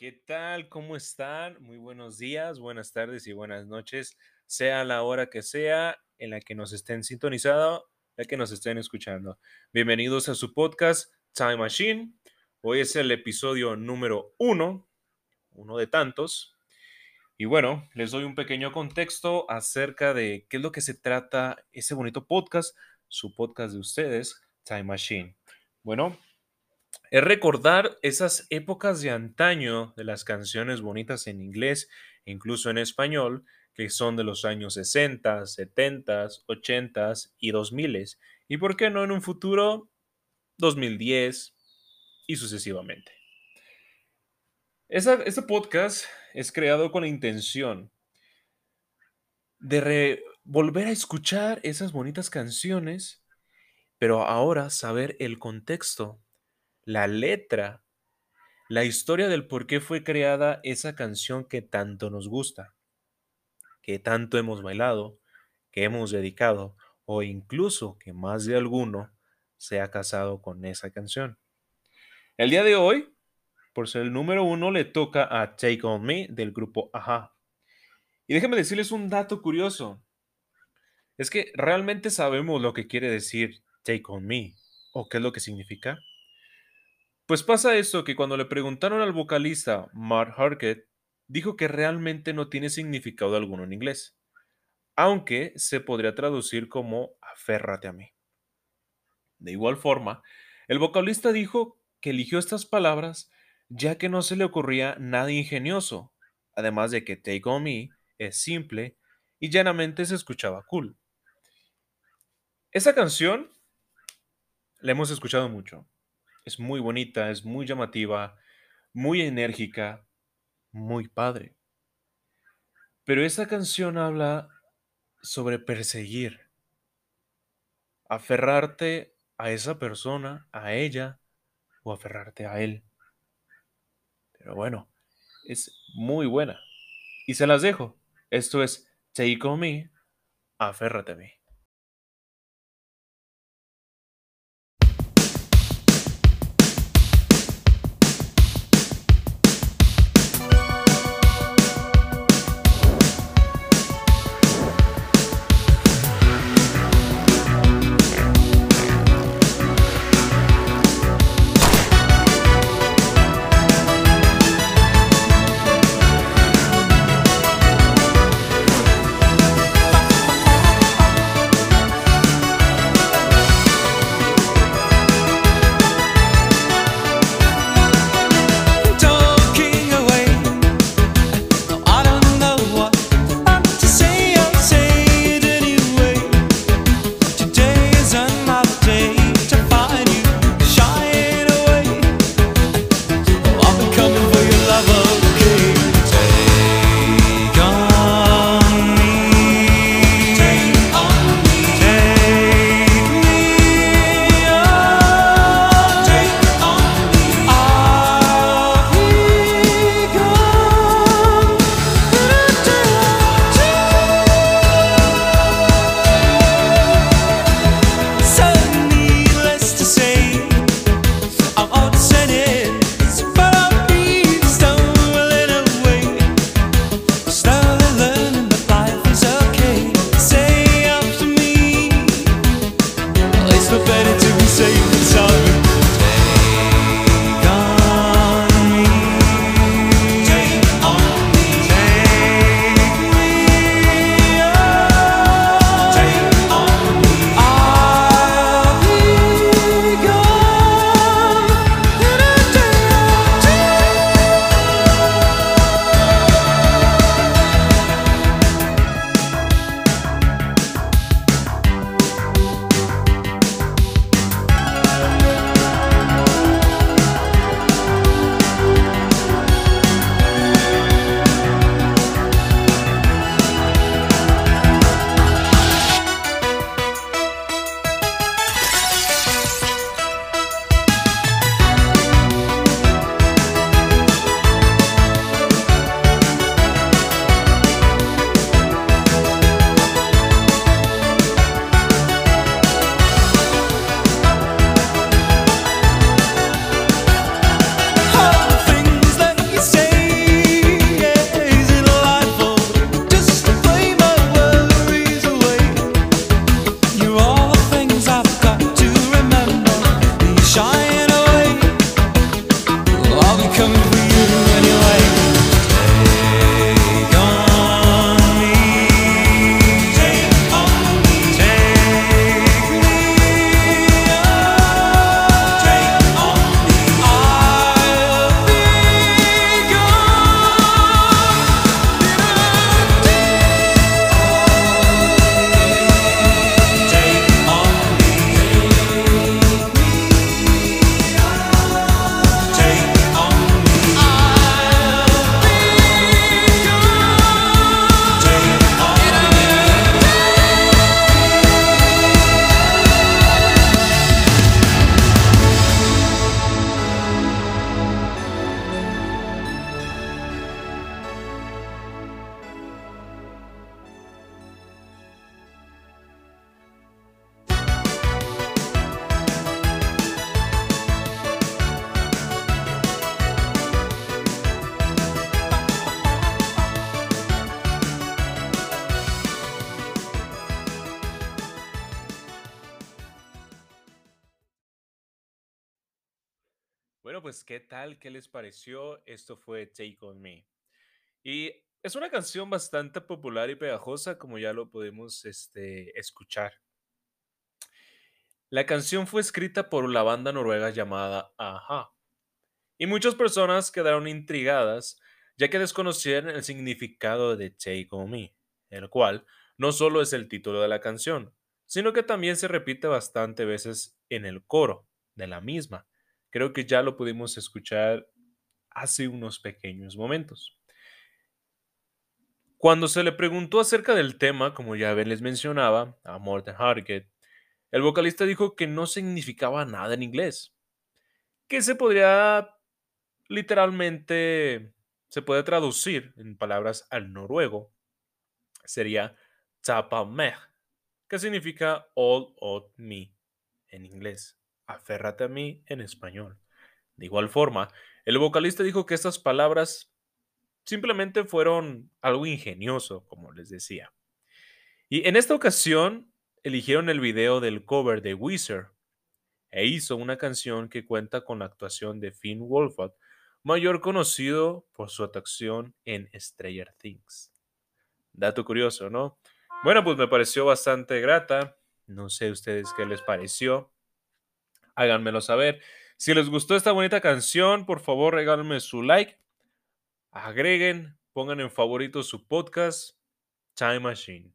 ¿Qué tal? ¿Cómo están? Muy buenos días, buenas tardes y buenas noches, sea la hora que sea en la que nos estén sintonizando, la que nos estén escuchando. Bienvenidos a su podcast Time Machine. Hoy es el episodio número uno, uno de tantos. Y bueno, les doy un pequeño contexto acerca de qué es lo que se trata ese bonito podcast, su podcast de ustedes, Time Machine. Bueno, es recordar esas épocas de antaño de las canciones bonitas en inglés e incluso en español, que son de los años 60, 70, 80 y 2000, y por qué no en un futuro 2010 y sucesivamente. este podcast es creado con la intención de volver a escuchar esas bonitas canciones, pero ahora saber el contexto la letra, la historia del por qué fue creada esa canción que tanto nos gusta, que tanto hemos bailado, que hemos dedicado o incluso que más de alguno se ha casado con esa canción. El día de hoy, por ser el número uno, le toca a Take On Me del grupo Aja. Y déjenme decirles un dato curioso. Es que realmente sabemos lo que quiere decir Take On Me o qué es lo que significa. Pues pasa eso que cuando le preguntaron al vocalista Mark Harkett, dijo que realmente no tiene significado alguno en inglés, aunque se podría traducir como aférrate a mí. De igual forma, el vocalista dijo que eligió estas palabras ya que no se le ocurría nada ingenioso, además de que Take On Me es simple y llanamente se escuchaba cool. Esa canción la hemos escuchado mucho es muy bonita, es muy llamativa, muy enérgica, muy padre. Pero esa canción habla sobre perseguir, aferrarte a esa persona, a ella, o aferrarte a él. Pero bueno, es muy buena. Y se las dejo. Esto es Take On Me, aférrate a mí. Bueno, pues, ¿qué tal? ¿Qué les pareció? Esto fue Take On Me. Y es una canción bastante popular y pegajosa, como ya lo podemos este, escuchar. La canción fue escrita por la banda noruega llamada Aja. Y muchas personas quedaron intrigadas ya que desconocían el significado de Take On Me, el cual no solo es el título de la canción, sino que también se repite bastante veces en el coro de la misma. Creo que ya lo pudimos escuchar hace unos pequeños momentos. Cuando se le preguntó acerca del tema, como ya les mencionaba, a Morten Harket, el vocalista dijo que no significaba nada en inglés, que se podría literalmente, se puede traducir en palabras al noruego, sería tapa meg, que significa all of me en inglés, aférrate a mí en español. De igual forma, el vocalista dijo que estas palabras simplemente fueron algo ingenioso, como les decía. Y en esta ocasión eligieron el video del cover de Weezer e hizo una canción que cuenta con la actuación de Finn Wolfhard, mayor conocido por su actuación en Stranger Things. Dato curioso, ¿no? Bueno, pues me pareció bastante grata. No sé ustedes qué les pareció. Háganmelo saber. Si les gustó esta bonita canción, por favor regálenme su like. Agreguen, pongan en favorito su podcast Time Machine.